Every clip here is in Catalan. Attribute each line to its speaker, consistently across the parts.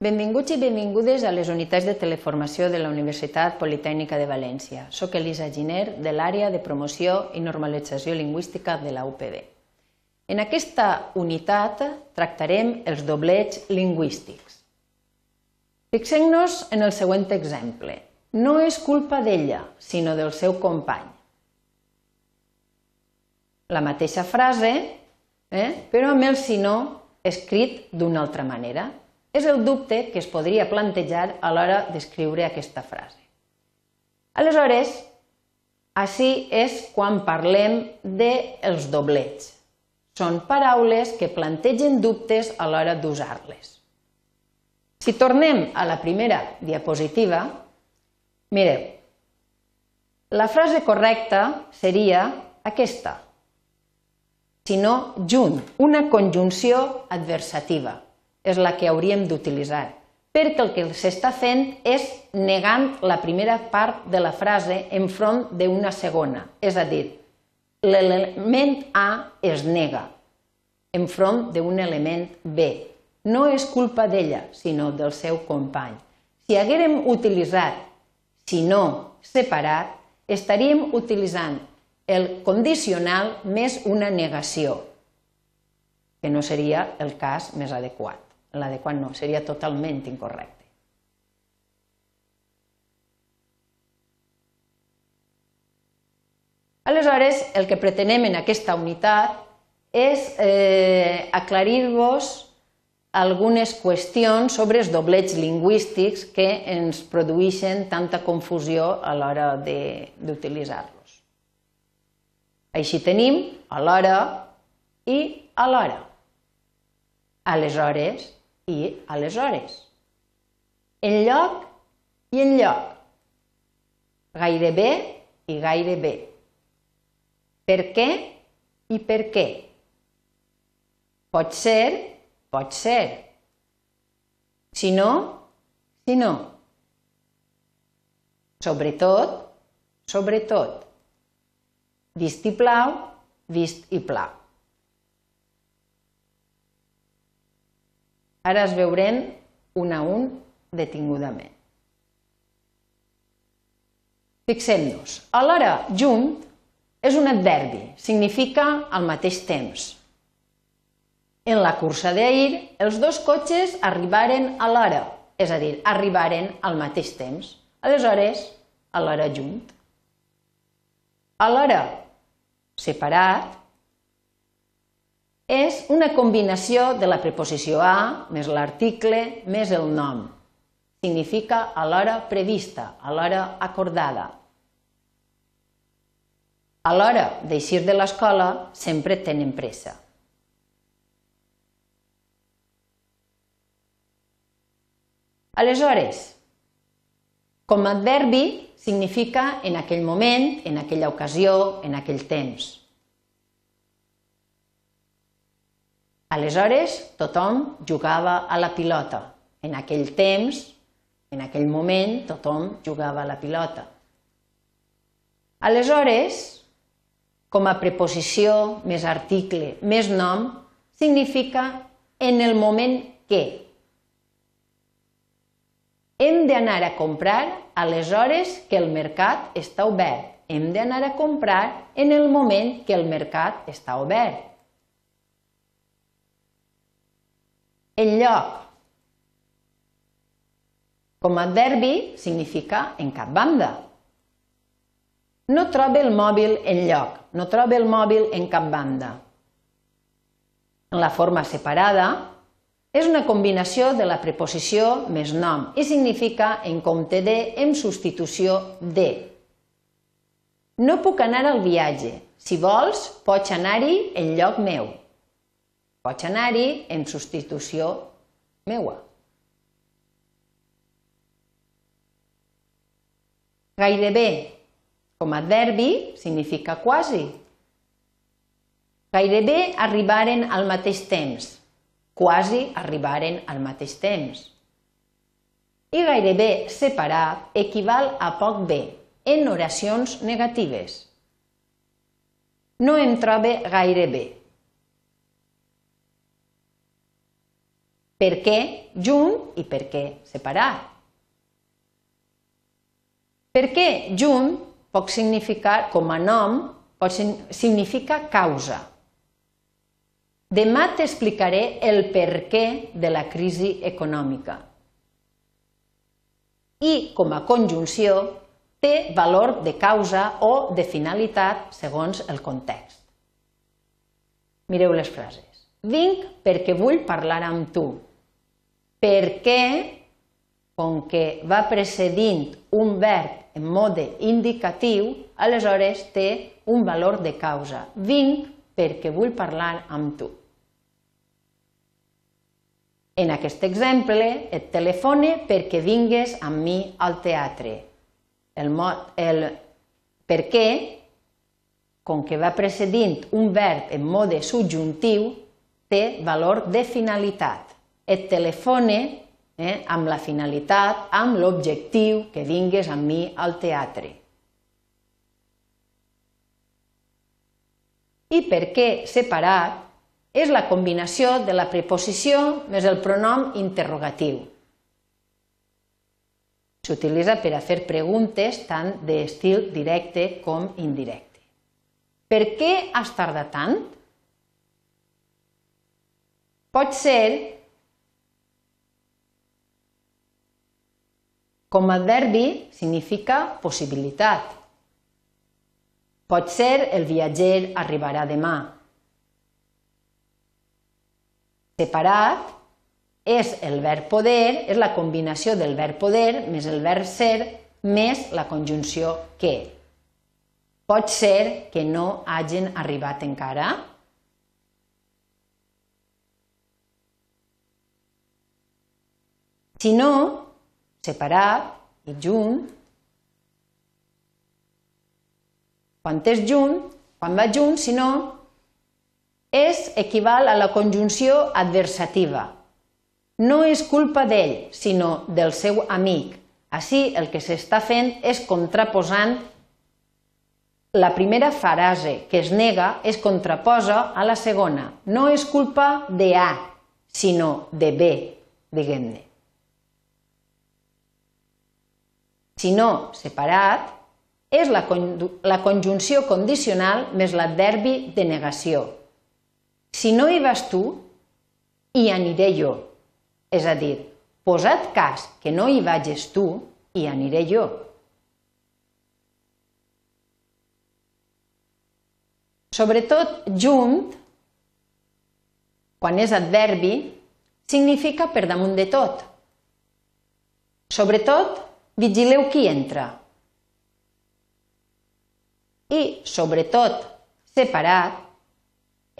Speaker 1: Benvinguts i benvingudes a les unitats de teleformació de la Universitat Politècnica de València. Soc Elisa Giner, de l'àrea de promoció i normalització lingüística de la UPB. En aquesta unitat tractarem els doblets lingüístics. Fixem-nos en el següent exemple. No és culpa d'ella, sinó del seu company. La mateixa frase, eh? però amb el sinó escrit d'una altra manera. És el dubte que es podria plantejar a l'hora d'escriure aquesta frase. Aleshores, així és quan parlem dels doblets. Són paraules que plantegen dubtes a l'hora d'usar-les. Si tornem a la primera diapositiva, mireu, la frase correcta seria aquesta, sinó junt, una conjunció adversativa és la que hauríem d'utilitzar, perquè el que s'està fent és negant la primera part de la frase enfront d'una segona, és a dir, l'element A es nega enfront d'un element B. No és culpa d'ella, sinó del seu company. Si haguérem utilitzat si no separat, estaríem utilitzant el condicional més una negació, que no seria el cas més adequat l'adequat no, seria totalment incorrecte. Aleshores, el que pretenem en aquesta unitat és eh, aclarir-vos algunes qüestions sobre els doblets lingüístics que ens produeixen tanta confusió a l'hora d'utilitzar-los. Així tenim a l'hora i a l'hora. Aleshores, i aleshores. En lloc i en lloc. Gairebé i gairebé. Per què i per què. Pot ser, pot ser. Si no, si no. Sobretot, sobretot. Vist i plau, vist i plau. Ara es veurem un a un detingudament. Fixem-nos. Alhora, junt és un adverbi, significa al mateix temps. En la cursa d'ahir, els dos cotxes arribaren a l'hora, és a dir, arribaren al mateix temps. Aleshores, a l'hora junt. A l'hora separat, és una combinació de la preposició a més l'article més el nom. Significa a l'hora prevista, a l'hora acordada. A l'hora d'eixir de l'escola sempre tenen pressa. Aleshores, com a adverbi significa en aquell moment, en aquella ocasió, en aquell temps. Aleshores, tothom jugava a la pilota. En aquell temps, en aquell moment, tothom jugava a la pilota. Aleshores, com a preposició més article més nom, significa en el moment que. Hem d'anar a comprar a les hores que el mercat està obert. Hem d'anar a comprar en el moment que el mercat està obert. El lloc. Com a adverbi significa en cap banda. No troba el mòbil en lloc, no troba el mòbil en cap banda. En la forma separada és una combinació de la preposició més nom i significa en compte de en substitució de. No puc anar al viatge. Si vols, pots anar-hi en lloc meu. Pots anar-hi en substitució meua. Gairebé, com a adverbi, significa quasi. Gairebé arribaren al mateix temps. Quasi arribaren al mateix temps. I gairebé separat equival a poc bé en oracions negatives. No em trobe gaire Per què junt i per què separat? Per què junt pot significar, com a nom, pot significar causa. Demà t'explicaré el perquè de la crisi econòmica. I, com a conjunció, té valor de causa o de finalitat segons el context. Mireu les frases. Vinc perquè vull parlar amb tu. Perquè, com que va precedint un verb en mode indicatiu, aleshores té un valor de causa. Vinc perquè vull parlar amb tu. En aquest exemple, et telefone perquè vingues amb mi al teatre. El, mot, el per què com que va precedint un verb en mode subjuntiu, té valor de finalitat. Et telefone eh, amb la finalitat, amb l'objectiu que vingues amb mi al teatre. I per què separat és la combinació de la preposició més el pronom interrogatiu. S'utilitza per a fer preguntes tant d'estil directe com indirecte. Per què has tardat tant? Pot ser com a adverbi significa possibilitat. Pot ser el viatger arribarà demà. Separat és el verb poder, és la combinació del verb poder més el verb ser més la conjunció que. Pot ser que no hagin arribat encara? Si no, separat i junt, quan és junt, quan va junt, si no, és equival a la conjunció adversativa. No és culpa d'ell, sinó del seu amic. Així el que s'està fent és contraposant la primera frase que es nega es contraposa a la segona. No és culpa de A, sinó de B, diguem-ne. Si no, separat, és la, la conjunció condicional més l'adverbi de negació. Si no hi vas tu, hi aniré jo. És a dir, posat cas que no hi vages tu, hi aniré jo. Sobretot junt, quan és adverbi, significa per damunt de tot. Sobretot, vigileu qui entra. I, sobretot, separat,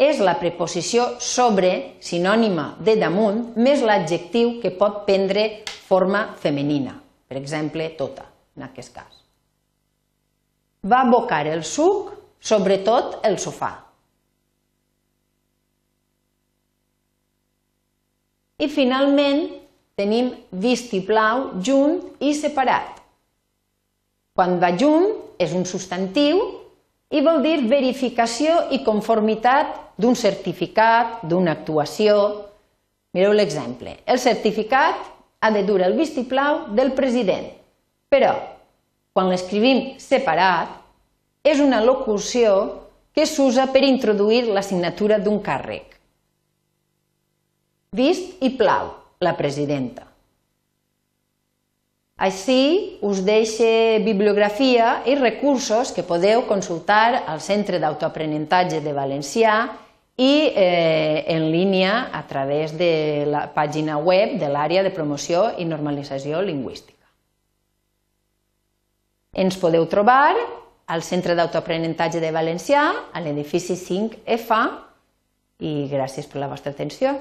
Speaker 1: és la preposició sobre, sinònima de damunt, més l'adjectiu que pot prendre forma femenina, per exemple, tota, en aquest cas. Va abocar el suc sobretot el sofà. I finalment tenim vistiplau junt i separat. Quan va junt és un substantiu i vol dir verificació i conformitat d'un certificat, d'una actuació. Mireu l'exemple. El certificat ha de dur el vistiplau del president, però quan l'escrivim separat és una locució que s'usa per introduir la signatura d'un càrrec. Vist i plau, la presidenta. Així us deixe bibliografia i recursos que podeu consultar al Centre d'Autoaprenentatge de Valencià i eh, en línia a través de la pàgina web de l'àrea de promoció i normalització lingüística. Ens podeu trobar al Centre d'Autoaprenentatge de Valencià, a l'edifici 5F, i gràcies per la vostra atenció.